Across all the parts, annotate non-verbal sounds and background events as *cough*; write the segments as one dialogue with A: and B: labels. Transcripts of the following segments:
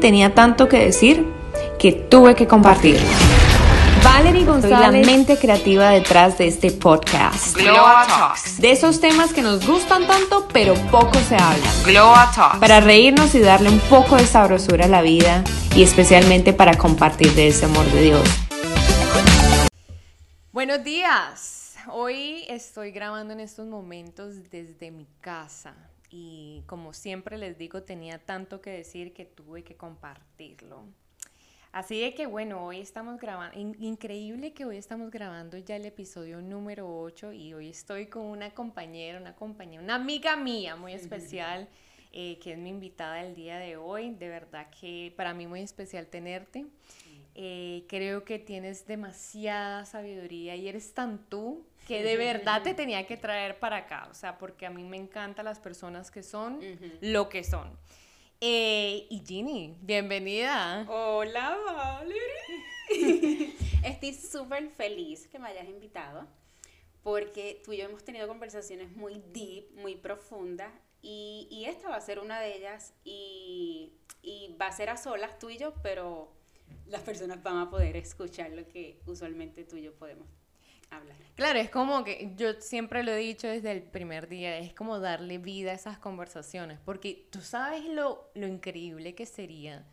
A: tenía tanto que decir que tuve que compartirlo. Valerie González, la mente creativa detrás de este podcast.
B: Glow Talks.
A: De esos temas que nos gustan tanto, pero poco se habla.
B: Glow Talks.
A: Para reírnos y darle un poco de sabrosura a la vida y especialmente para compartir de ese amor de Dios.
C: Buenos días. Hoy estoy grabando en estos momentos desde mi casa y como siempre les digo, tenía tanto que decir que tuve que compartirlo. Así de que bueno, hoy estamos grabando, increíble que hoy estamos grabando ya el episodio número 8 y hoy estoy con una compañera, una compañera, una amiga mía muy especial, eh, que es mi invitada del día de hoy. De verdad que para mí muy especial tenerte. Eh, creo que tienes demasiada sabiduría y eres tan tú que de verdad te tenía que traer para acá, o sea, porque a mí me encantan las personas que son lo que son. Eh, y Ginny, bienvenida.
D: Hola, Valerie. *laughs* Estoy súper feliz que me hayas invitado porque tú y yo hemos tenido conversaciones muy deep, muy profundas y, y esta va a ser una de ellas y, y va a ser a solas tú y yo, pero las personas van a poder escuchar lo que usualmente tú y yo podemos
C: Claro, es como que yo siempre lo he dicho desde el primer día, es como darle vida a esas conversaciones, porque tú sabes lo, lo increíble que sería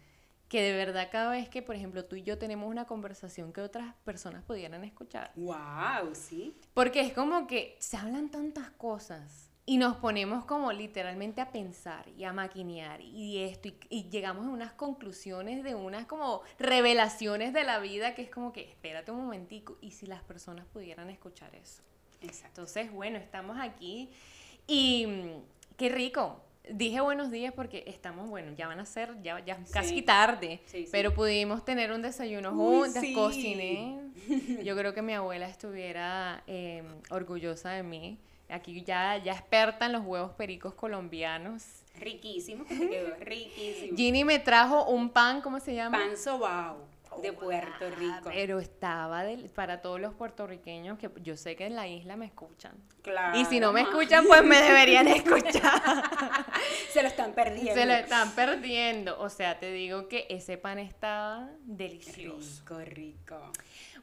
C: que de verdad cada vez que, por ejemplo, tú y yo tenemos una conversación que otras personas pudieran escuchar.
D: ¡Wow! Sí.
C: Porque es como que se hablan tantas cosas y nos ponemos como literalmente a pensar y a maquinear y esto y, llegamos a unas conclusiones de unas como revelaciones de la vida que es como que espérate un momentico y si las personas pudieran escuchar eso.
D: Exacto.
C: Entonces, bueno, estamos aquí y mm, qué rico. Dije buenos días porque estamos, bueno, ya van a ser, ya, ya casi tarde, pero pudimos tener un desayuno juntas, cociné. *laughs* Yo creo que mi abuela estuviera em, orgullosa de mí Aquí ya, ya experta en los huevos pericos colombianos.
D: Riquísimo, quedó riquísimo.
C: Ginny me trajo un pan, ¿cómo se llama?
D: Pan sobao de Puerto Rico.
C: Pero estaba para todos los puertorriqueños que yo sé que en la isla me escuchan.
D: Claro.
C: Y si no me escuchan, pues me deberían escuchar. *laughs*
D: Se lo están perdiendo.
C: Se lo están perdiendo. O sea, te digo que ese pan estaba delicioso.
D: Rico, rico.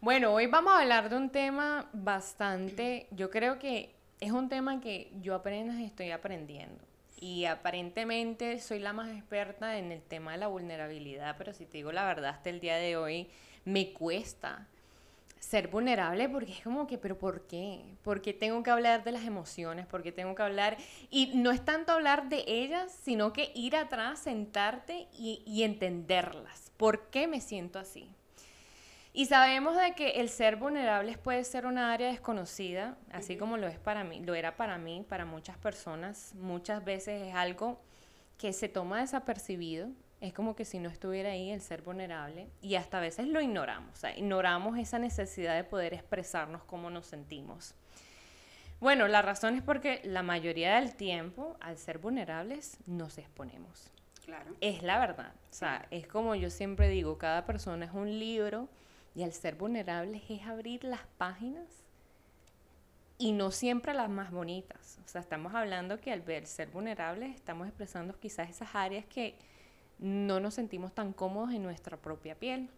C: Bueno, hoy vamos a hablar de un tema bastante, yo creo que es un tema que yo apenas estoy aprendiendo. Y aparentemente soy la más experta en el tema de la vulnerabilidad, pero si te digo la verdad, hasta el día de hoy me cuesta ser vulnerable porque es como que, pero ¿por qué? Porque tengo que hablar de las emociones, porque tengo que hablar, y no es tanto hablar de ellas, sino que ir atrás, sentarte y, y entenderlas. ¿Por qué me siento así? Y sabemos de que el ser vulnerable puede ser una área desconocida, así como lo es para mí, lo era para mí, para muchas personas. Muchas veces es algo que se toma desapercibido. Es como que si no estuviera ahí el ser vulnerable y hasta a veces lo ignoramos, o sea, ignoramos esa necesidad de poder expresarnos cómo nos sentimos. Bueno, la razón es porque la mayoría del tiempo, al ser vulnerables, nos exponemos.
D: Claro.
C: Es la verdad. O sea, es como yo siempre digo, cada persona es un libro y al ser vulnerables es abrir las páginas y no siempre las más bonitas. O sea, estamos hablando que al ser vulnerables estamos expresando quizás esas áreas que no nos sentimos tan cómodos en nuestra propia piel.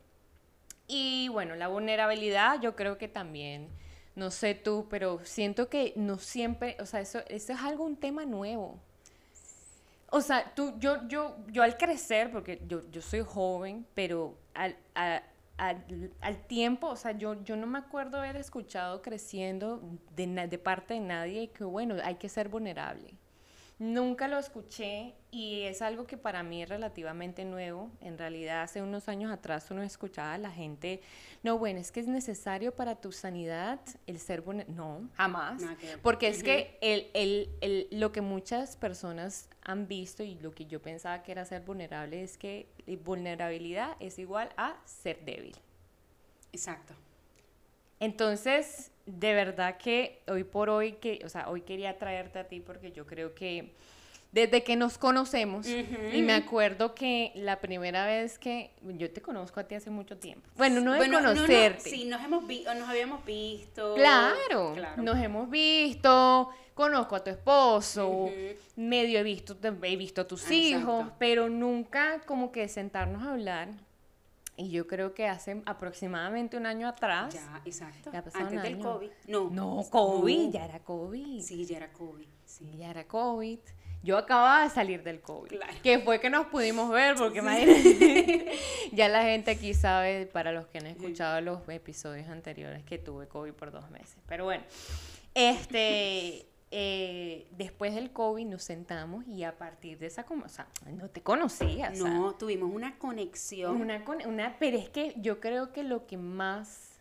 C: Y bueno, la vulnerabilidad yo creo que también, no sé tú, pero siento que no siempre, o sea, eso, eso es algo, un tema nuevo. O sea, tú, yo, yo, yo al crecer, porque yo, yo soy joven, pero al, al, tiempo, o sea, yo, yo no me acuerdo haber escuchado creciendo de, de parte de nadie que, bueno, hay que ser vulnerable. Nunca lo escuché y es algo que para mí es relativamente nuevo. En realidad, hace unos años atrás uno escuchaba a la gente, no, bueno, es que es necesario para tu sanidad el ser vulnerable. No, jamás. Porque es que el, el, el, lo que muchas personas han visto y lo que yo pensaba que era ser vulnerable es que vulnerabilidad es igual a ser débil.
D: Exacto.
C: Entonces, de verdad que hoy por hoy, que, o sea, hoy quería traerte a ti porque yo creo que desde que nos conocemos. Y me acuerdo que la primera vez que yo te conozco a ti hace mucho tiempo. Bueno, no de
D: Bueno, no, no,
C: conocerte.
D: sí, nos, hemos vi- nos habíamos visto.
C: Claro,
D: Claro.
C: nos hemos visto, conozco a tu esposo, medio he visto, he visto a tus
D: Exacto.
C: hijos, pero nunca como que sentarnos a hablar. Y yo creo que hace aproximadamente un año atrás.
D: Ya, exacto.
C: Ya
D: Antes del
C: año.
D: COVID. No.
C: No, COVID,
D: No.
C: ya era COVID.
D: Sí, ya era COVID. Sí.
C: Ya era COVID. Yo acababa de salir del COVID.
D: Claro.
C: Que fue que nos pudimos ver, porque imagínate, *laughs* ya la gente aquí sabe, para los que han escuchado los episodios anteriores, que tuve COVID por dos meses. Pero bueno, este, eh, después del COVID nos sentamos y a partir de esa, como, o sea, no te conocía. o sea,
D: No, tuvimos una conexión.
C: una, una, pero es que yo creo que lo que más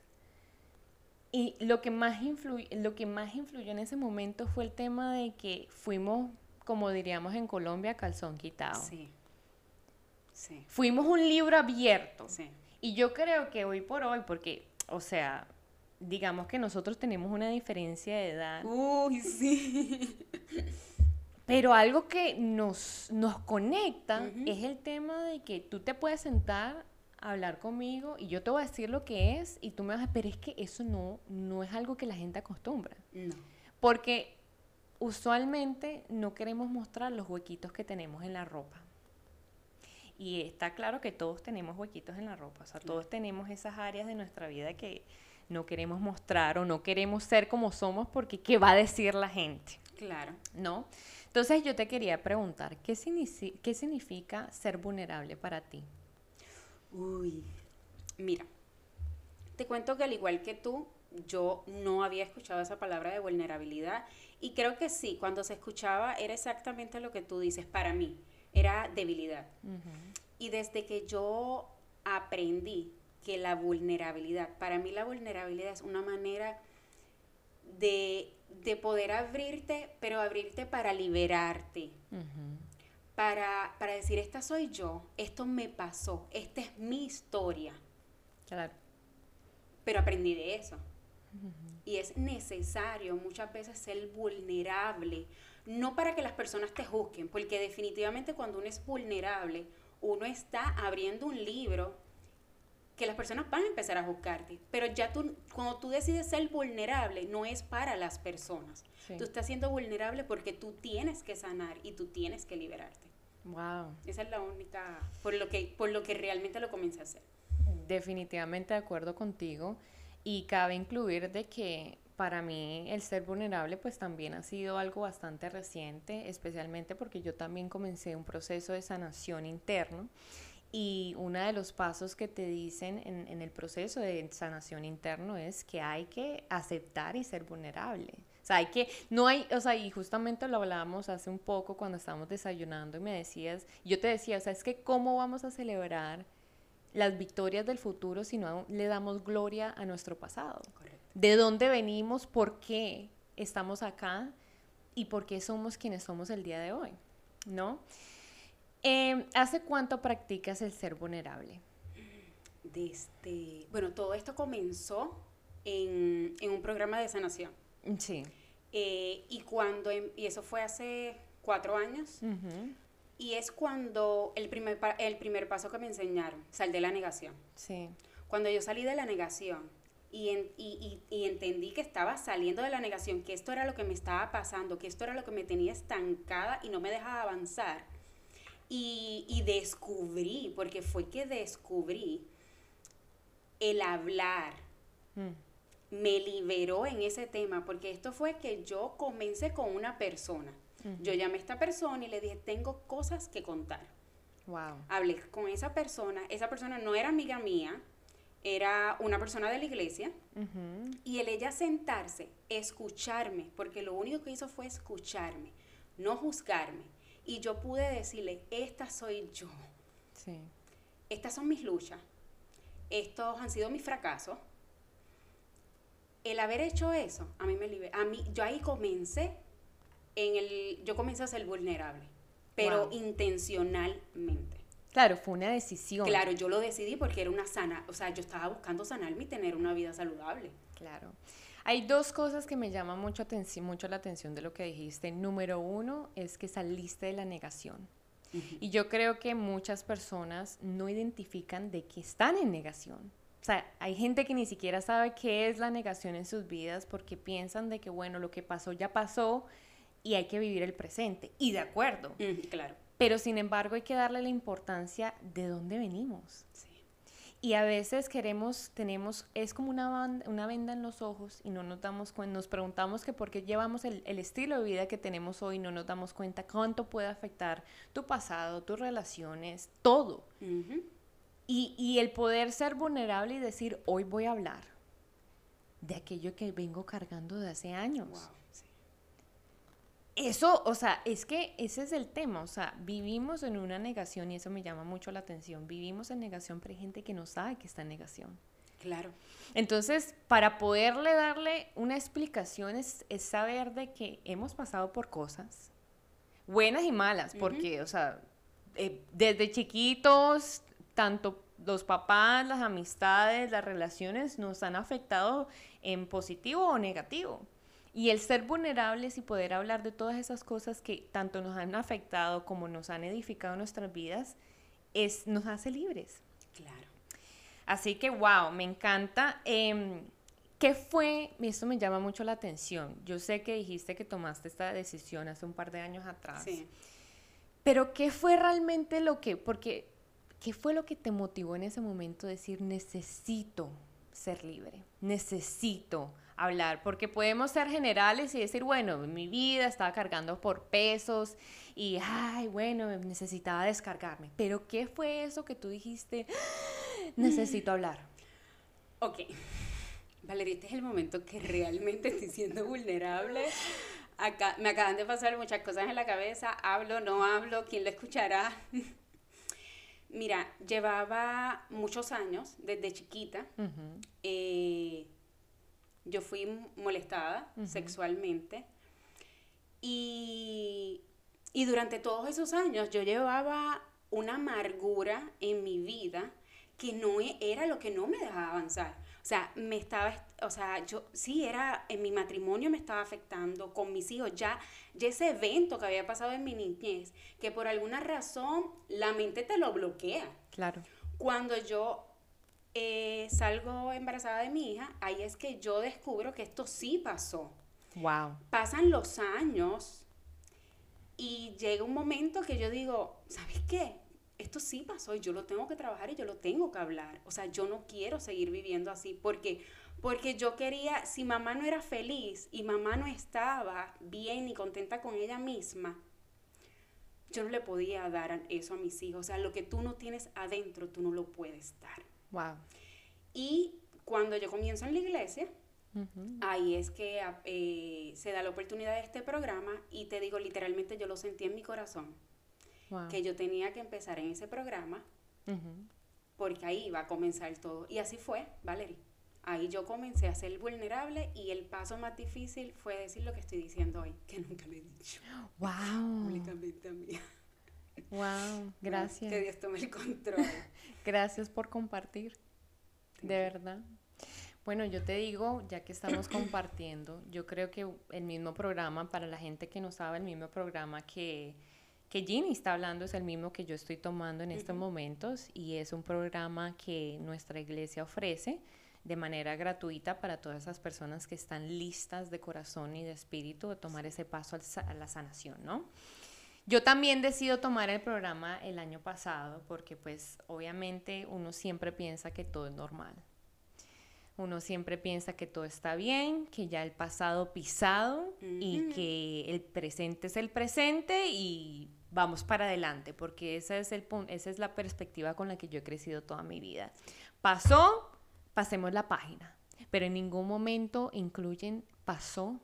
C: y lo que más influyó, lo que más influyó en ese momento fue el tema de que fuimos, como diríamos en Colombia, calzón quitado.
D: Sí. Sí.
C: Fuimos un libro abierto.
D: Sí.
C: Y yo creo que hoy por hoy, porque, o sea, digamos que nosotros tenemos una diferencia de edad,
D: Uy, sí.
C: pero algo que nos, nos conecta es el tema de que tú te puedes sentar a hablar conmigo y yo te voy a decir lo que es y tú me vas a, pero es que eso no, no es algo que la gente acostumbra.
D: No.
C: Porque usualmente no queremos mostrar los huequitos que tenemos en la ropa. Y está claro que todos tenemos huequitos en la ropa, o sea, todos tenemos esas áreas de nuestra vida que no queremos mostrar o no queremos ser como somos porque ¿qué va a decir la gente?
D: Claro.
C: ¿No? Entonces yo te quería preguntar, ¿qué, signifi- qué significa ser vulnerable para ti?
D: Uy. Mira. Te cuento que al igual que tú, yo no había escuchado esa palabra de vulnerabilidad y creo que sí, cuando se escuchaba era exactamente lo que tú dices para mí, era debilidad. Y desde que yo aprendí que la vulnerabilidad, para mí la vulnerabilidad es una manera de, de poder abrirte, pero abrirte para liberarte, para, para decir, esta soy yo, esto me pasó, esta es mi historia,
C: Claro.
D: pero aprendí de eso. Y es necesario muchas veces ser vulnerable, no para que las personas te juzguen, porque definitivamente cuando uno es vulnerable, uno está abriendo un libro que las personas van a empezar a juzgarte, pero ya tú, cuando tú decides ser vulnerable, no es para las personas.
C: Sí.
D: Tú estás siendo vulnerable porque tú tienes que sanar y tú tienes que liberarte.
C: Wow.
D: Esa es la única, por lo que, por lo que realmente lo comencé a hacer.
C: Definitivamente de acuerdo contigo y cabe incluir de que para mí el ser vulnerable pues también ha sido algo bastante reciente, especialmente porque yo también comencé un proceso de sanación interno y uno de los pasos que te dicen en, en el proceso de sanación interno es que hay que aceptar y ser vulnerable. O sea, hay que, no hay, o sea, y justamente lo hablábamos hace un poco cuando estábamos desayunando y me decías, yo te decía, o sea, es que cómo vamos a celebrar las victorias del futuro si no le damos gloria a nuestro pasado.
D: Correcto.
C: ¿De dónde venimos? ¿Por qué estamos acá? ¿Y por qué somos quienes somos el día de hoy? ¿No? Eh, ¿Hace cuánto practicas el ser vulnerable?
D: Desde, bueno, todo esto comenzó en, en un programa de sanación.
C: Sí.
D: Eh, y cuando, em- y eso fue hace cuatro años, y es cuando el primer, el primer paso que me enseñaron, sal de la negación.
C: Sí.
D: Cuando yo salí de la negación y, en- y- y- y entendí que estaba saliendo de la negación, que esto era lo que me estaba pasando, que esto era lo que me tenía estancada y no me dejaba avanzar, y, y descubrí, porque fue que descubrí el hablar,
C: Mm.
D: me liberó en ese tema, porque esto fue que yo comencé con una persona. Yo llamé a esta persona y le dije, tengo cosas que contar.
C: Wow.
D: Hablé con esa persona, esa persona no era amiga mía, era una persona de la iglesia, y el ella sentarse, escucharme, porque lo único que hizo fue escucharme, no juzgarme. Y yo pude decirle, esta soy yo,
C: Sí.
D: estas son mis luchas, estos han sido mis fracasos. El haber hecho eso, a mí me liberó. A mí, yo ahí comencé, en el, yo comencé a ser vulnerable, pero
C: Wow.
D: intencionalmente.
C: Claro, fue una decisión.
D: Claro, yo lo decidí porque era una sana, o sea, yo estaba buscando sanarme y tener una vida saludable.
C: Claro. Hay dos cosas que me llaman mucho, mucho la atención de lo que dijiste. Número uno es que saliste de la negación. Y yo creo que muchas personas no identifican de que están en negación. O sea, hay gente que ni siquiera sabe qué es la negación en sus vidas porque piensan de que, bueno, lo que pasó ya pasó y hay que vivir el presente. Y de acuerdo.
D: claro.
C: Pero sin embargo hay que darle la importancia de dónde venimos. Y a veces queremos, tenemos, es como una, una venda en los ojos y no nos damos cuenta, nos preguntamos que por qué llevamos el, el, estilo de vida que tenemos hoy, no nos damos cuenta cuánto puede afectar tu pasado, tus relaciones, todo. y, y, el poder ser vulnerable y decir, hoy voy a hablar de aquello que vengo cargando de hace años. Eso, o sea, es que ese es el tema, o sea, vivimos en una negación y eso me llama mucho la atención. Vivimos en negación, pero hay gente que no sabe que está en negación.
D: Claro.
C: Entonces, para poderle darle una explicación es, saber de que hemos pasado por cosas buenas y malas, porque, o sea, eh, desde chiquitos, tanto los papás, las amistades, las relaciones nos han afectado en positivo o negativo. Y el ser vulnerables y poder hablar de todas esas cosas que tanto nos han afectado como nos han edificado nuestras vidas, es, nos hace libres.
D: Claro.
C: Así que, wow, me encanta. Eh, ¿Qué fue? Esto me llama mucho la atención. Yo sé que dijiste que tomaste esta decisión hace un par de años atrás.
D: Sí.
C: Pero ¿qué fue realmente lo que, porque, ¿qué fue lo que te motivó en ese momento decir, necesito ser libre, necesito hablar, porque podemos ser generales y decir, bueno, mi vida estaba cargando por pesos y, ay, bueno, necesitaba descargarme. Pero ¿qué fue eso que tú dijiste? *gasps* Necesito hablar.
D: Ok. Valeria, este es el momento que realmente estoy siendo vulnerable. Acá, me acaban de pasar muchas cosas en la cabeza. Hablo, no hablo, ¿quién lo escuchará? *laughs* Mira, llevaba muchos años, desde chiquita, yo fui molestada sexualmente y, y durante todos esos años yo llevaba una amargura en mi vida que no e, era lo que no me dejaba avanzar. O sea, me estaba, o sea, yo sí era, en mi matrimonio me estaba afectando, con mis hijos, ya, ya ese evento que había pasado en mi niñez, que por alguna razón la mente te lo bloquea.
C: Claro.
D: Cuando yo eh, salgo embarazada de mi hija, ahí es que yo descubro que esto sí pasó.
C: Wow.
D: Pasan los años y llega un momento que yo digo, ¿sabes qué? Esto sí pasó y yo lo tengo que trabajar y yo lo tengo que hablar. O sea, yo no quiero seguir viviendo así porque porque yo quería, si mamá no era feliz y mamá no estaba bien y contenta con ella misma, yo no le podía dar eso a mis hijos. O sea, lo que tú no tienes adentro, tú no lo puedes dar.
C: Wow.
D: Y cuando yo comienzo en la iglesia, ahí es que eh, se da la oportunidad de este programa y te digo, literalmente yo lo sentí en mi corazón, que yo tenía que empezar en ese programa porque ahí iba a comenzar todo. Y así fue, Valerie. Ahí yo comencé a ser vulnerable y el paso más difícil fue decir lo que estoy diciendo hoy, que nunca lo he dicho.
C: Wow. *laughs*
D: Públicamente a mí.
C: Wow, gracias.
D: Que Dios tome el control. *laughs*
C: gracias por compartir, de verdad. Bueno, yo te digo, ya que estamos compartiendo, yo creo que el mismo programa, para la gente que no sabe, el mismo programa que, que Ginny está hablando es el mismo que yo estoy tomando en estos momentos y es un programa que nuestra iglesia ofrece de manera gratuita para todas esas personas que están listas de corazón y de espíritu de tomar ese paso a la sanación, ¿no? Yo también decido tomar el programa el año pasado porque pues obviamente uno siempre piensa que todo es normal. Uno siempre piensa que todo está bien, que ya el pasado pisado y que el presente es el presente y vamos para adelante, porque esa es, el, esa es la perspectiva con la que yo he crecido toda mi vida. Pasó, pasemos la página, pero en ningún momento incluyen pasó,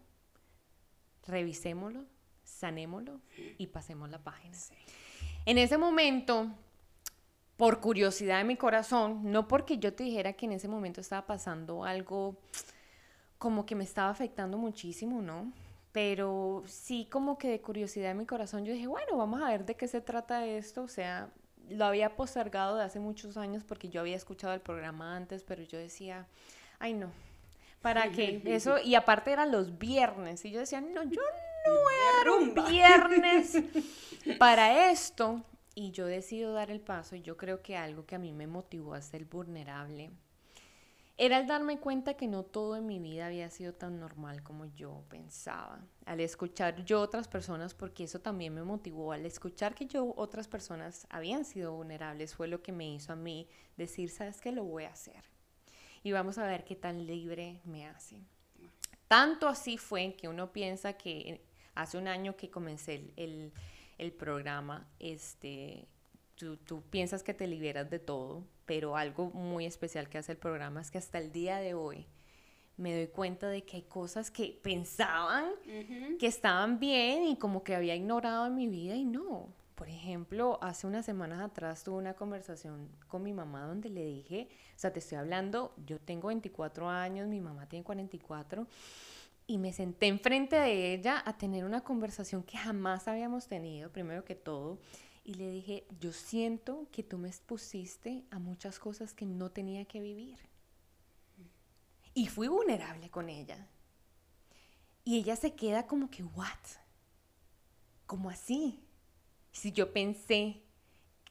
C: revisémoslo, sanémoslo y pasemos la página. En ese momento, por curiosidad de mi corazón, no porque yo te dijera que en ese momento estaba pasando algo como que me estaba afectando muchísimo, ¿no? Pero sí como que de curiosidad de mi corazón yo dije, bueno, vamos a ver de qué se trata esto, o sea, lo había postergado de hace muchos años porque yo había escuchado el programa antes, pero yo decía, ay no, Para que eso, y aparte eran los viernes, y yo decía, no, yo no voy a dar un viernes *laughs* para esto. Y yo decido dar el paso, y yo creo que algo que a mí me motivó a ser vulnerable era el darme cuenta que no todo en mi vida había sido tan normal como yo pensaba. Al escuchar yo otras personas, porque eso también me motivó, al escuchar que yo otras personas habían sido vulnerables, fue lo que me hizo a mí decir, ¿sabes qué? Lo voy a hacer. Y vamos a ver qué tan libre me hace. Tanto así fue que uno piensa que hace un año que comencé el, el, programa, este, tú, tú piensas que te liberas de todo, pero algo muy especial que hace el programa es que hasta el día de hoy me doy cuenta de que hay cosas que pensaban que estaban bien y como que había ignorado en mi vida y no. Por ejemplo, hace unas semanas atrás tuve una conversación con mi mamá donde le dije, o sea, te estoy hablando, yo tengo 24 años, mi mamá tiene 44, y me senté enfrente de ella a tener una conversación que jamás habíamos tenido, primero que todo, y le dije, yo siento que tú me expusiste a muchas cosas que no tenía que vivir. Y fui vulnerable con ella. Y ella se queda como que, ¿what? ¿Cómo así? Si yo pensé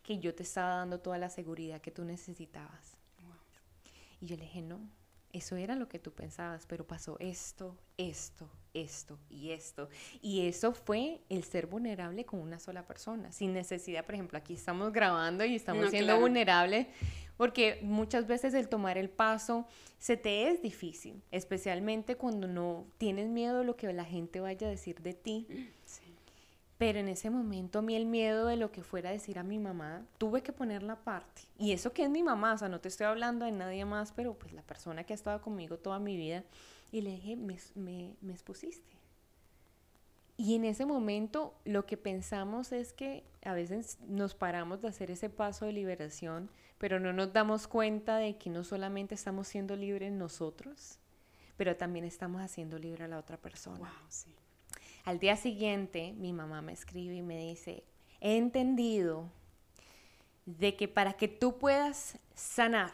C: que yo te estaba dando toda la seguridad que tú necesitabas. Y yo le dije, no, eso era lo que tú pensabas, pero pasó esto, esto, esto y esto. Y eso fue el ser vulnerable con una sola persona, sin necesidad, por ejemplo, aquí estamos grabando y estamos siendo vulnerables, porque muchas veces el tomar el paso se te es difícil, especialmente cuando no tienes miedo de lo que la gente vaya a decir de ti. Pero en ese momento a mí el miedo de lo que fuera a decir a mi mamá, tuve que ponerla aparte. Y eso que es mi mamá, o sea, no te estoy hablando de nadie más, pero pues la persona que ha estado conmigo toda mi vida. Y le dije, me, me, me expusiste. Y en ese momento lo que pensamos es que a veces nos paramos de hacer ese paso de liberación, pero no nos damos cuenta de que no solamente estamos siendo libres nosotros, pero también estamos haciendo libre a la otra persona.
D: Wow, sí.
C: Al día siguiente, mi mamá me escribe y me dice, he entendido de que para que tú puedas sanar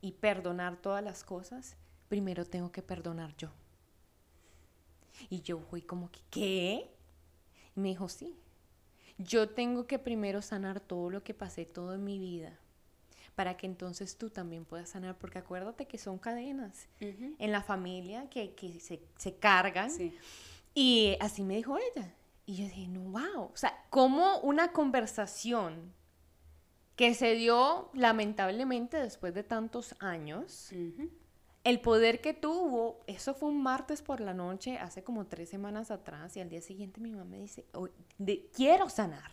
C: y perdonar todas las cosas, primero tengo que perdonar yo. Y yo fui como que, ¿qué? Y me dijo, sí, yo tengo que primero sanar todo lo que pasé todo en mi vida para que entonces tú también puedas sanar, porque acuérdate que son cadenas en la familia que, que se, se, cargan. Sí. Y así me dijo ella. Y yo dije, no, wow. O sea, como una conversación que se dio lamentablemente después de tantos años, el poder que tuvo, eso fue un martes por la noche, hace como tres semanas atrás, y al día siguiente mi mamá me dice, quiero sanar.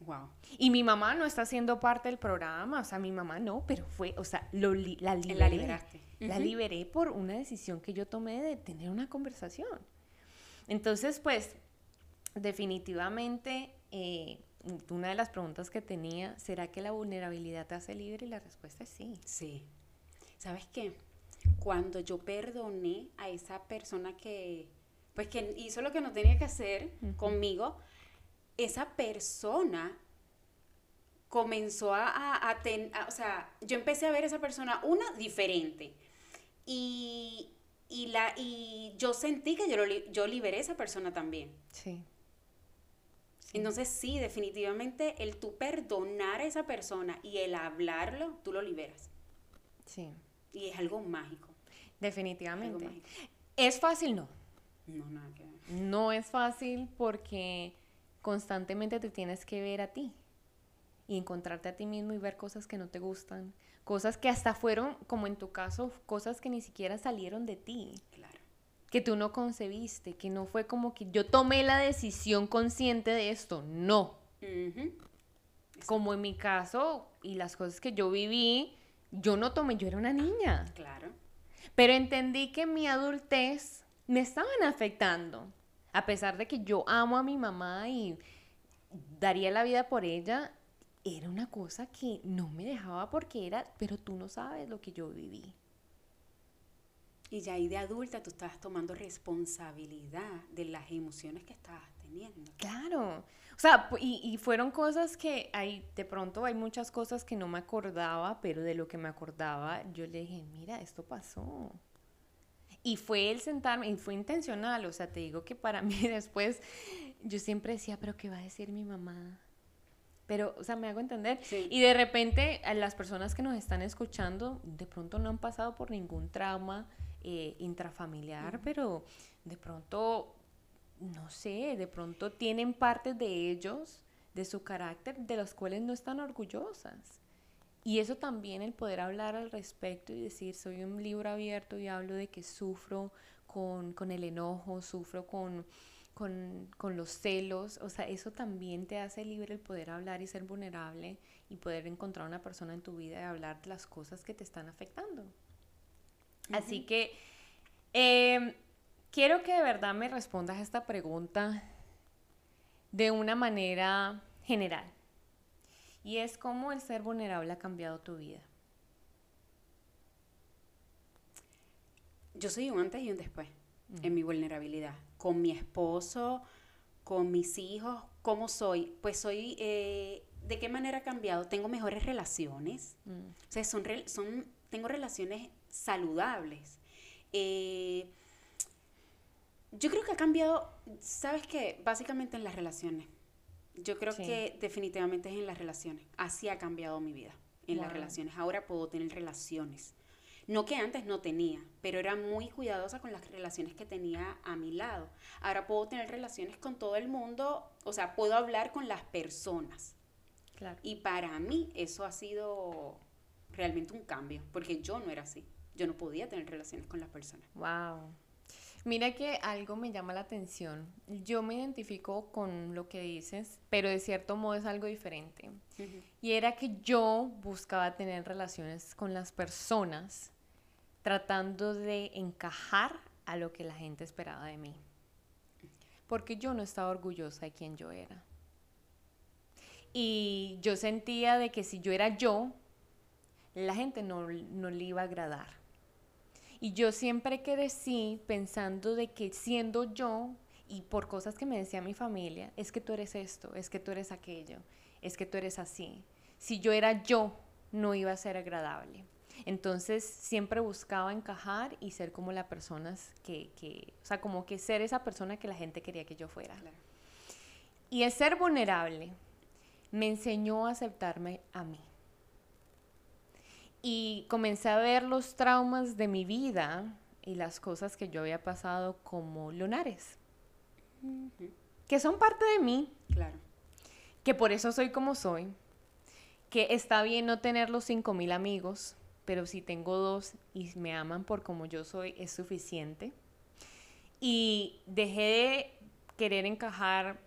D: Wow.
C: Y mi mamá no está haciendo parte del programa, o sea, mi mamá no, pero fue, o sea, lo la liberé.
D: La liberaste.
C: La liberé por una decisión que yo tomé de tener una conversación. Entonces, pues, definitivamente, eh, una de las preguntas que tenía, ¿será que la vulnerabilidad te hace libre? Y la respuesta es sí.
D: Sí. ¿Sabes qué? Cuando yo perdoné a esa persona que, pues, que hizo lo que no tenía que hacer conmigo, esa persona comenzó a, a, o sea, yo empecé a ver a esa persona, una, diferente. Y, y, la, y yo sentí que yo, yo liberé a esa persona también.
C: Sí.
D: Entonces sí, definitivamente el tú perdonar a esa persona y el hablarlo, tú lo liberas.
C: Sí.
D: Y es algo mágico.
C: Definitivamente. ¿Es fácil? No.
D: No, nada que ver.
C: No es fácil porque constantemente te tienes que ver a ti y encontrarte a ti mismo y ver cosas que no te gustan, cosas que hasta fueron, como en tu caso, cosas que ni siquiera salieron de ti.
D: Claro.
C: Que tú no concebiste, que no fue como que yo tomé la decisión consciente de esto, no. Como en mi caso y las cosas que yo viví, yo no tomé, yo era una niña.
D: Claro.
C: Pero entendí que mi adultez me estaban afectando. A pesar de que yo amo a mi mamá y daría la vida por ella, era una cosa que no me dejaba porque era, pero tú no sabes lo que yo viví.
D: Y ya ahí de adulta tú estabas tomando responsabilidad de las emociones que estabas teniendo.
C: Claro. O sea, y, y, fueron cosas que hay, de pronto hay muchas cosas que no me acordaba, pero de lo que me acordaba, yo le dije, mira, esto pasó. Y fue el sentarme, y fue intencional, o sea, te digo que para *laughs* mí después yo siempre decía, pero ¿qué va a decir mi mamá? Pero, o sea, me hago entender.
D: Sí.
C: Y de repente, a las personas que nos están escuchando, de pronto no han pasado por ningún trauma eh, intrafamiliar, pero de pronto, no sé, de pronto tienen partes de ellos, de su carácter, de los cuales no están orgullosas. Y eso también, el poder hablar al respecto y decir, soy un libro abierto y hablo de que sufro con, con el enojo, sufro con, con, con los celos, o sea, eso también te hace libre el poder hablar y ser vulnerable y poder encontrar una persona en tu vida y hablar las cosas que te están afectando. Así que eh, quiero que de verdad me respondas a esta pregunta de una manera general. Y es cómo el ser vulnerable ha cambiado tu vida.
D: Yo soy un antes y un después en mi vulnerabilidad. Con mi esposo, con mis hijos, ¿cómo soy? Pues soy, eh, ¿de qué manera ha cambiado? Tengo mejores relaciones. O sea, son, son, tengo relaciones saludables. Eh, yo creo que ha cambiado, ¿sabes qué? Básicamente en las relaciones. Yo creo
C: Sí.
D: que definitivamente es en las relaciones. Así ha cambiado mi vida, en las relaciones. Ahora puedo tener relaciones. No que antes no tenía, pero era muy cuidadosa con las relaciones que tenía a mi lado. Ahora puedo tener relaciones con todo el mundo, o sea, puedo hablar con las personas.
C: Claro.
D: Y para mí eso ha sido realmente un cambio, porque yo no era así. Yo no podía tener relaciones con las personas.
C: Wow. Mira que algo me llama la atención. Yo me identifico con lo que dices, pero de cierto modo es algo diferente. Y era que yo buscaba tener relaciones con las personas tratando de encajar a lo que la gente esperaba de mí. Porque yo no estaba orgullosa de quién yo era. Y yo sentía de que si yo era yo, la gente no, no le iba a agradar. Y yo siempre crecí pensando de que siendo yo y por cosas que me decía mi familia, es que tú eres esto, es que tú eres aquello, es que tú eres así. Si yo era yo, no iba a ser agradable. Entonces siempre buscaba encajar y ser como la persona que, que, o sea, como que ser esa persona que la gente quería que yo fuera.
D: Claro.
C: Y el ser vulnerable me enseñó a aceptarme a mí. Y comencé a ver los traumas de mi vida y las cosas que yo había pasado como lunares, que son parte de mí,
D: Claro.
C: que por eso soy como soy, que está bien no tener los 5000 amigos, pero si tengo dos y me aman por como yo soy, es suficiente. Y dejé de querer encajar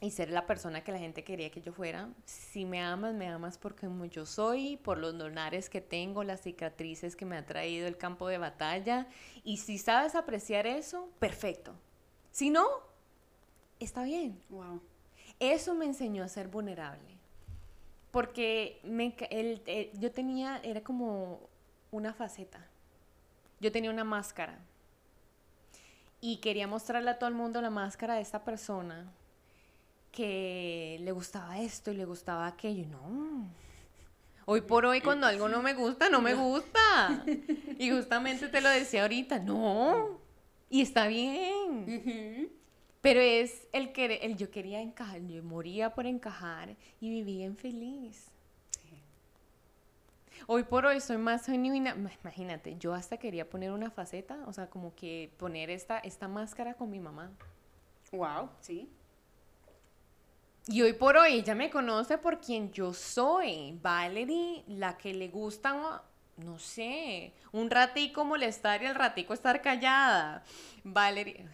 C: y ser la persona que la gente quería que yo fuera. Si me amas, me amas por como yo soy, por los lunares que tengo, las cicatrices que me ha traído el campo de batalla. Y si sabes apreciar eso, perfecto. Si no, está bien.
D: Wow.
C: Eso me enseñó a ser vulnerable. Porque me, el- el- yo tenía, era como una faceta. Yo tenía una máscara. Y quería mostrarle a todo el mundo la máscara de esta persona que le gustaba esto y le gustaba aquello. No. Hoy por hoy, cuando algo no me gusta, no me gusta. Y justamente te lo decía ahorita, no. Y está bien. Pero es el que el yo quería encajar, yo moría por encajar y vivía infeliz. Hoy por hoy soy más genuina. Ma- Imagínate, yo hasta quería poner una faceta, o sea, como que poner esta, esta máscara con mi mamá.
D: Wow, sí.
C: Y hoy por hoy ella me conoce por quien yo soy. Valerie, la que le gusta, no sé, un ratico molestar y el ratico estar callada. Valerie,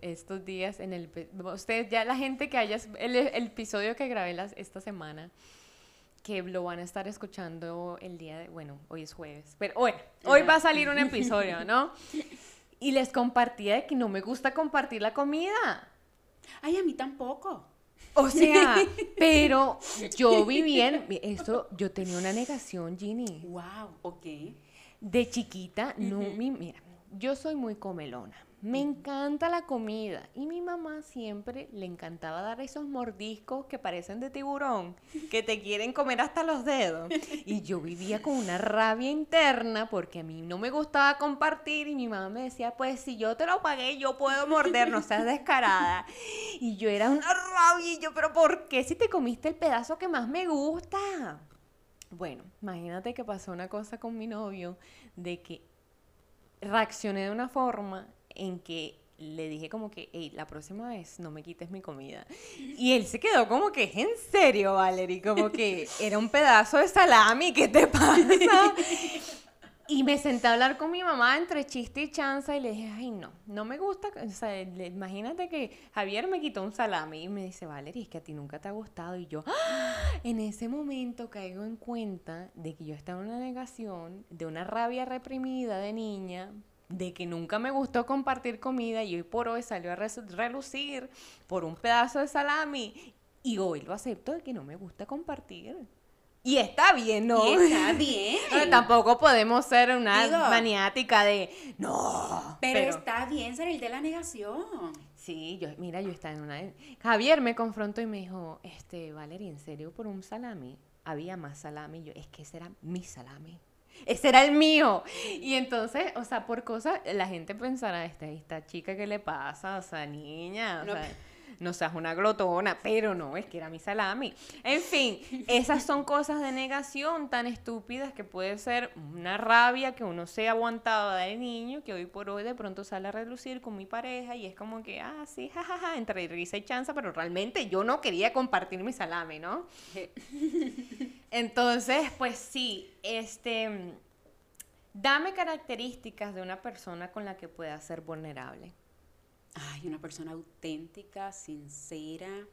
C: estos días en el... Ustedes ya la gente que haya... El, el episodio que grabé las, esta semana, que lo van a estar escuchando el día de... Bueno, hoy es jueves, pero bueno, hoy va a salir un episodio, ¿no? *laughs* Y les compartía de que no me gusta compartir la comida.
D: Ay, a mí tampoco.
C: O sea, pero *laughs* yo vivía en esto, yo tenía una negación, Ginny.
D: Wow, ok.
C: De chiquita, no, mi- mira, yo soy muy comelona. Me encanta la comida. Y mi mamá siempre le encantaba dar esos mordiscos que parecen de tiburón, que te quieren comer hasta los dedos. Y yo vivía con una rabia interna porque a mí no me gustaba compartir y mi mamá me decía, pues si yo te lo pagué, yo puedo morder, no seas descarada. Y yo era una rabia y yo, pero ¿por qué si te comiste el pedazo que más me gusta? Bueno, imagínate que pasó una cosa con mi novio de que reaccioné de una forma en que le dije como que, hey, la próxima vez no me quites mi comida. Y él se quedó como que, ¿es en serio, Valerie? Como que era un pedazo de salami, ¿qué te pasa? Y me senté a hablar con mi mamá entre chiste y chanza y le dije, ay, no, no me gusta. O sea, imagínate que Javier me quitó un salami y me dice, Valerie, es que a ti nunca te ha gustado. Y yo, ¡Ah! en ese momento caigo en cuenta de que yo estaba en una negación, de una rabia reprimida de niña, de que nunca me gustó compartir comida y hoy por hoy salió a relucir por un pedazo de salami y hoy lo acepto de que no me gusta compartir. Y está bien, ¿no?
D: Y está *laughs* bien.
C: tampoco podemos ser una maniática de no.
D: Pero, está bien ser el de la negación.
C: Sí, yo, mira, yo estaba en una. Javier me confrontó y me dijo, este, Valeria, ¿en serio por un salami? Había más salami. Yo, es que ese era mi salami ese era el mío. Y entonces, o sea, por cosas, la gente pensará, esta, esta chica, ¿qué le pasa? O sea, niña, o sea, no seas una glotona, pero no, es que era mi salami. En fin, *laughs* esas son cosas de negación tan estúpidas que puede ser una rabia que uno se aguantaba de niño, que hoy por hoy de pronto sale a relucir con mi pareja y es como que, ah, sí, jajaja, entre risa y chanza, pero realmente yo no quería compartir mi salami, ¿no? *laughs* Entonces, pues sí, este, dame características de una persona con la que pueda ser vulnerable.
D: Ay, una persona auténtica, sincera,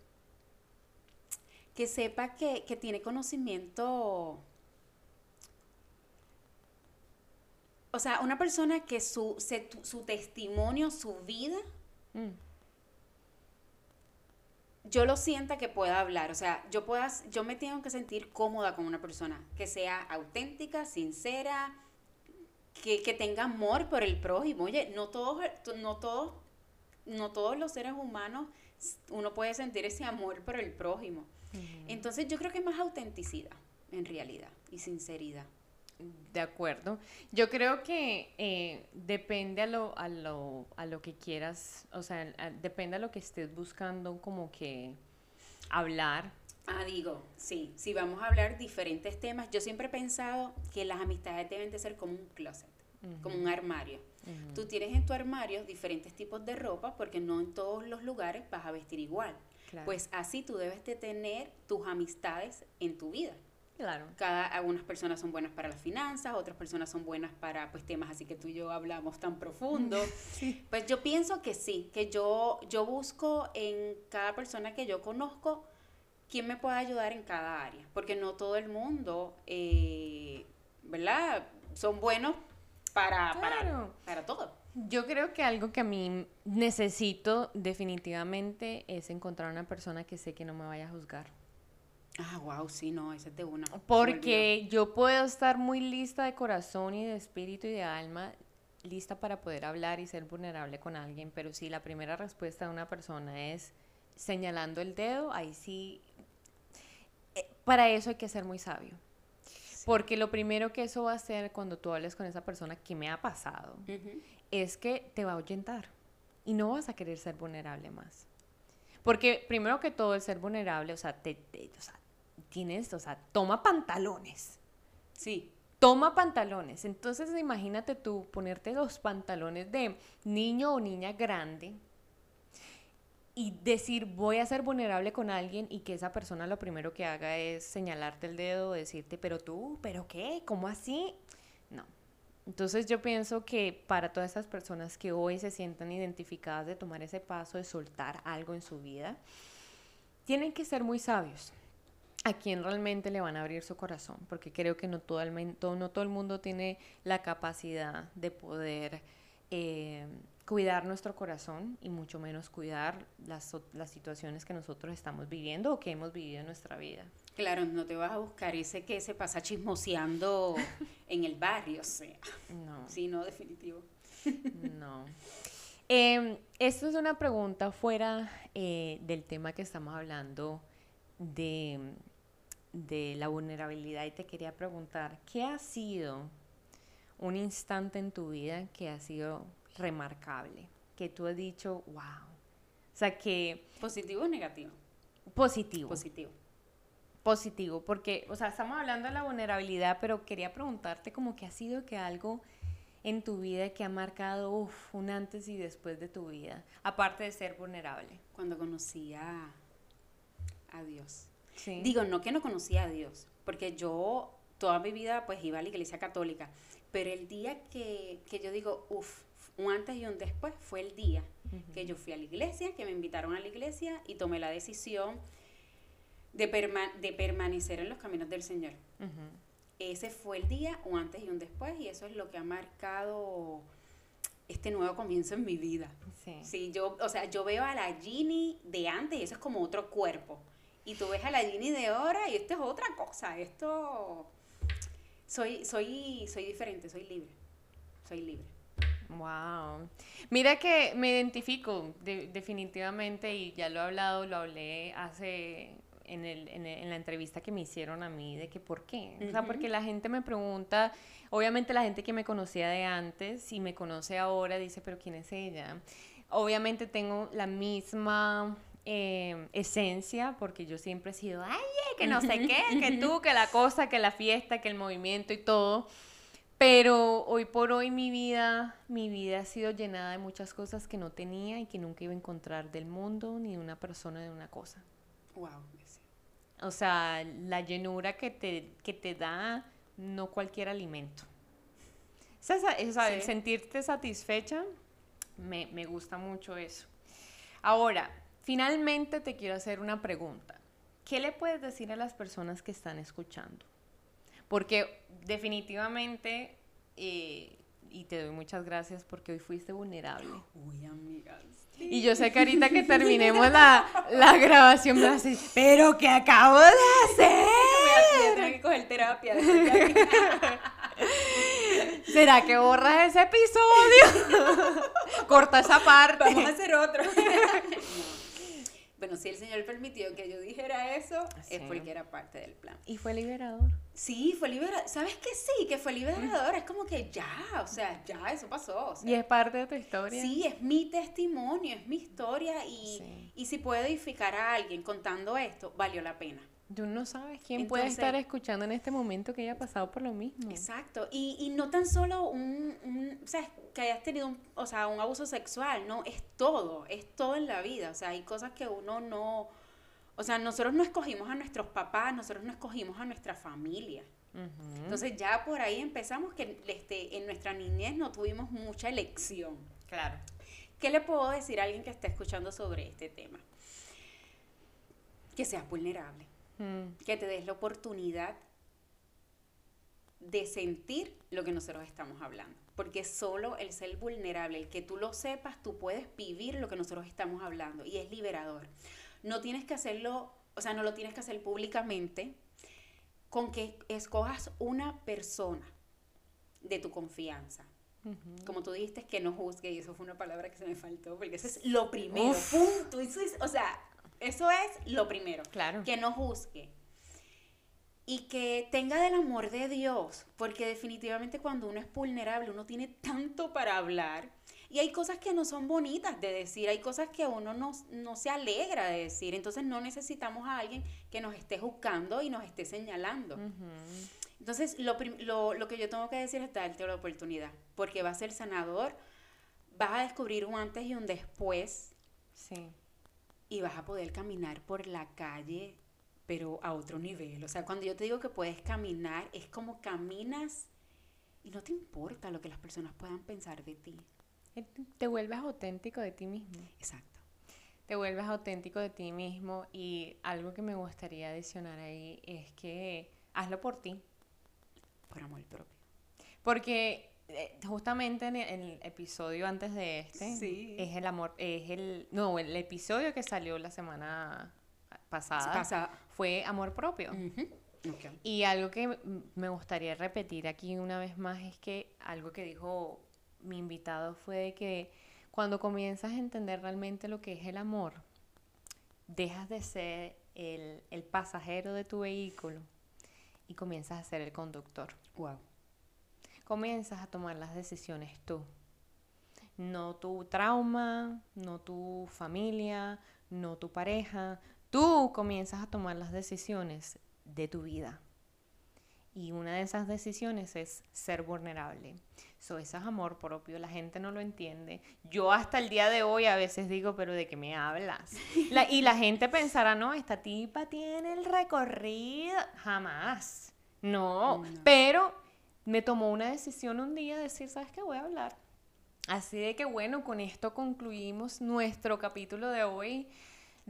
D: que sepa que, tiene conocimiento. O sea, una persona que su, su testimonio, su vida, mm yo lo sienta que pueda hablar, o sea, yo puedas, yo me tengo que sentir cómoda con una persona, que sea auténtica, sincera, que, tenga amor por el prójimo. Oye, no todos, no todos, no todos los seres humanos uno puede sentir ese amor por el prójimo. Entonces yo creo que es más autenticidad, en realidad, y sinceridad.
C: De acuerdo. Yo creo que eh, depende a lo, a, lo, a lo que quieras, o sea, depende a lo que estés buscando como que hablar.
D: Ah, digo, sí, si vamos a hablar diferentes temas, yo siempre he pensado que las amistades deben de ser como un closet, como un armario. Tú tienes en tu armario diferentes tipos de ropa porque no en todos los lugares vas a vestir igual. Pues así tú debes de tener tus amistades en tu vida.
C: Claro.
D: Cada, algunas personas son buenas para las finanzas, otras personas son buenas para pues temas así que tú y yo hablamos tan profundo. *laughs* Pues yo pienso que sí, que yo, yo busco en cada persona que yo conozco quién me puede ayudar en cada área, porque no todo el mundo, eh, ¿verdad? Son buenos para, para, para todo.
C: Yo creo que algo que a mí necesito definitivamente es encontrar una persona que sé que no me vaya a juzgar.
D: Ah, wow, sí, no, ese es de una.
C: Porque yo puedo estar muy lista de corazón y de espíritu y de alma, lista para poder hablar y ser vulnerable con alguien, pero si la primera respuesta de una persona es señalando el dedo, ahí sí, eh, para eso hay que ser muy sabio. Porque lo primero que eso va a hacer cuando tú hables con esa persona que me ha pasado es que te va a ahuyentar y no vas a querer ser vulnerable más. Porque primero que todo, el ser vulnerable, o sea, te, o sea, tienes, o sea, toma pantalones.
D: Sí.
C: Toma pantalones. Entonces imagínate tú ponerte los pantalones de niño o niña grande y decir voy a ser vulnerable con alguien y que esa persona lo primero que haga es señalarte el dedo, decirte, pero tú, pero qué, ¿cómo así? No. Entonces yo pienso que para todas esas personas que hoy se sientan identificadas de tomar ese paso, de soltar algo en su vida, tienen que ser muy sabios a quién realmente le van a abrir su corazón, porque creo que no todo el, no todo el mundo tiene la capacidad de poder eh, cuidar nuestro corazón y mucho menos cuidar las, las situaciones que nosotros estamos viviendo o que hemos vivido en nuestra vida.
D: Claro, no te vas a buscar ese que se pasa chismoseando *laughs* en el barrio, o sea. No. Sí, no, definitivo. *laughs*
C: No. Em, esto es una pregunta fuera eh, del tema que estamos hablando de, de la vulnerabilidad y te quería preguntar, ¿qué ha sido un instante en tu vida que ha sido remarcable? Que tú has dicho, wow. O sea, que...
D: ¿Positivo o negativo?
C: Positivo.
D: Positivo.
C: Positivo, porque, o sea, estamos hablando de la vulnerabilidad, pero quería preguntarte como que ha sido que algo en tu vida que ha marcado uf, un antes y después de tu vida, aparte de ser vulnerable.
D: Cuando conocí a, a Dios.
C: Sí.
D: Digo, no que no conocía a Dios, porque yo toda mi vida pues iba a la iglesia católica, pero el día que, que yo digo, uff, un antes y un después fue el día que yo fui a la iglesia, que me invitaron a la iglesia y tomé la decisión de, perma- de permanecer en los caminos del Señor. Ese fue el día, un antes y un después, y eso es lo que ha marcado este nuevo comienzo en mi vida.
C: Sí.
D: Sí, yo, o sea, yo veo a la Ginny de antes y eso es como otro cuerpo. Y tú ves a la Ginny de ahora y esto es otra cosa. Esto soy, soy, soy diferente, soy libre. Soy libre.
C: Wow. Mira que me identifico de- definitivamente y ya lo he hablado, lo hablé hace en, el, en, el- en la entrevista que me hicieron a mí de que por qué. O sea, porque la gente me pregunta, obviamente la gente que me conocía de antes y me conoce ahora dice, pero ¿quién es ella? Obviamente tengo la misma eh, esencia porque yo siempre he sido, ay, eh, que no sé qué, que tú, que la cosa, que la fiesta, que el movimiento y todo. Pero hoy por hoy mi vida, mi vida ha sido llenada de muchas cosas que no tenía y que nunca iba a encontrar del mundo, ni de una persona, ni de una cosa.
D: Wow.
C: O sea, la llenura que te, que te da no cualquier alimento. O sea, esa- o sea, el sentirte satisfecha, me, me gusta mucho eso. Ahora, finalmente te quiero hacer una pregunta. ¿Qué le puedes decir a las personas que están escuchando? Porque definitivamente, eh, y te doy muchas gracias porque hoy fuiste vulnerable.
D: Uy, amigas.
C: Y yo sé que ahorita que terminemos la, la *laughs* grabación me vas a decir, pero ¿qué acabo de hacer?
D: Voy a, voy a tener que coger terapia. *laughs*
C: ¿Será que borras ese episodio? *laughs* Corta esa parte.
D: Vamos a hacer otro. No. Bueno, si el Señor permitió que yo dijera eso,
C: Sí.
D: es porque era parte del plan.
C: Y fue liberador.
D: Sí, fue liberador. ¿Sabes que sí? Que fue liberador. Es como que ya, o sea, ya, eso pasó. o sea,
C: Y es parte de tu historia.
D: Sí, es mi testimonio, es mi historia y,
C: Sí.
D: y si puedo edificar a alguien contando esto, valió la pena.
C: Tú no sabes quién puede
D: Entonces-
C: estar escuchando en este momento que haya pasado por lo mismo.
D: Exacto. Y, y no tan solo un, un- o sea, que hayas tenido un, o sea, un abuso sexual, no, es todo, es todo en la vida. O sea, hay cosas que uno no, o sea, nosotros no escogimos a nuestros papás, nosotros no escogimos a nuestra familia. Entonces ya por ahí empezamos que este, en nuestra niñez no tuvimos mucha elección.
C: Claro.
D: ¿Qué le puedo decir a alguien que está escuchando sobre este tema? Que seas vulnerable,
C: Mm,
D: que te des la oportunidad de sentir lo que nosotros estamos hablando. Porque solo el ser vulnerable, el que tú lo sepas, tú puedes vivir lo que nosotros estamos hablando y es liberador. No tienes que hacerlo, o sea, no lo tienes que hacer públicamente, con que escojas una persona de tu confianza. Como tú dijiste, que no juzgue, y eso fue una palabra que se me faltó, porque eso es lo primero,
C: Uf.
D: punto. Eso es, o sea, eso es lo primero.
C: Claro.
D: Que no juzgue. Y que tenga del amor de Dios, porque definitivamente cuando uno es vulnerable, uno tiene tanto para hablar. Y hay cosas que no son bonitas de decir, hay cosas que uno no, no se alegra de decir. Entonces no necesitamos a alguien que nos esté juzgando y nos esté señalando. Entonces, lo, lo, lo que yo tengo que decir es darte la oportunidad, porque va a ser sanador, vas a descubrir un antes y un después,
C: Sí.
D: y vas a poder caminar por la calle, pero a otro nivel. O sea, cuando yo te digo que puedes caminar, es como caminas y no te importa lo que las personas puedan pensar de ti.
C: Eh, Te vuelves auténtico de ti mismo.
D: Exacto.
C: Te vuelves auténtico de ti mismo y algo que me gustaría adicionar ahí es que hazlo por ti.
D: Por amor propio.
C: Porque eh, justamente en el, episodio antes de este
D: Sí.
C: es el amor, es el no, el episodio que salió la semana pasada
D: Pasa.
C: fue amor propio. Y algo que me gustaría repetir aquí una vez más es que algo que dijo mi invitado fue de que Cuando comienzas a entender realmente lo que es el amor, dejas de ser el, el pasajero de tu vehículo y comienzas a ser el conductor.
D: Wow.
C: Comienzas a tomar las decisiones tú. No tu trauma, no tu familia, no tu pareja. Tú comienzas a tomar las decisiones de tu vida. Y una de esas decisiones es ser vulnerable. Eso, eso es amor propio, la gente no lo entiende. Yo hasta el día de hoy a veces digo, pero ¿de qué me hablas? La- y la gente pensará, no, esta tipa tiene el recorrido. Jamás. No,
D: No.
C: pero me tomó una decisión un día de decir, ¿sabes qué? Voy a hablar. Así de que bueno, con esto concluimos nuestro capítulo de hoy.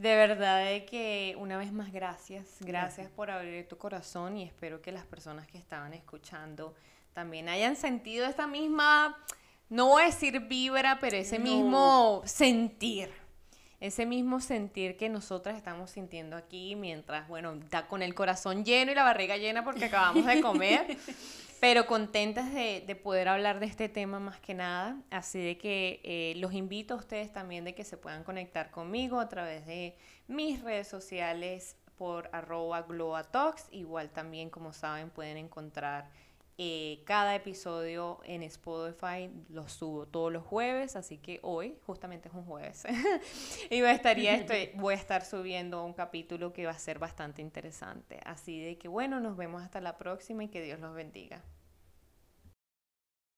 C: De verdad de que una vez más gracias, gracias. Por abrir tu corazón y espero que las personas que estaban escuchando también hayan sentido esta misma, no voy a decir vibra, pero ese
D: No.
C: mismo sentir, ese mismo sentir que nosotras estamos sintiendo aquí mientras, bueno, está con el corazón lleno y la barriga llena porque acabamos de comer, *laughs* pero contentas de, de poder hablar de este tema más que nada. Así de que eh, los invito a ustedes también de que se puedan conectar conmigo a través de mis redes sociales por arroba gloatox. Igual también, como saben, pueden encontrar eh, cada episodio en Spotify. Los subo todos los jueves, así que hoy justamente es un jueves. *laughs* y estaría estoy, *laughs* voy a estar subiendo un capítulo que va a ser bastante interesante. Así de que bueno, nos vemos hasta la próxima y que Dios los bendiga.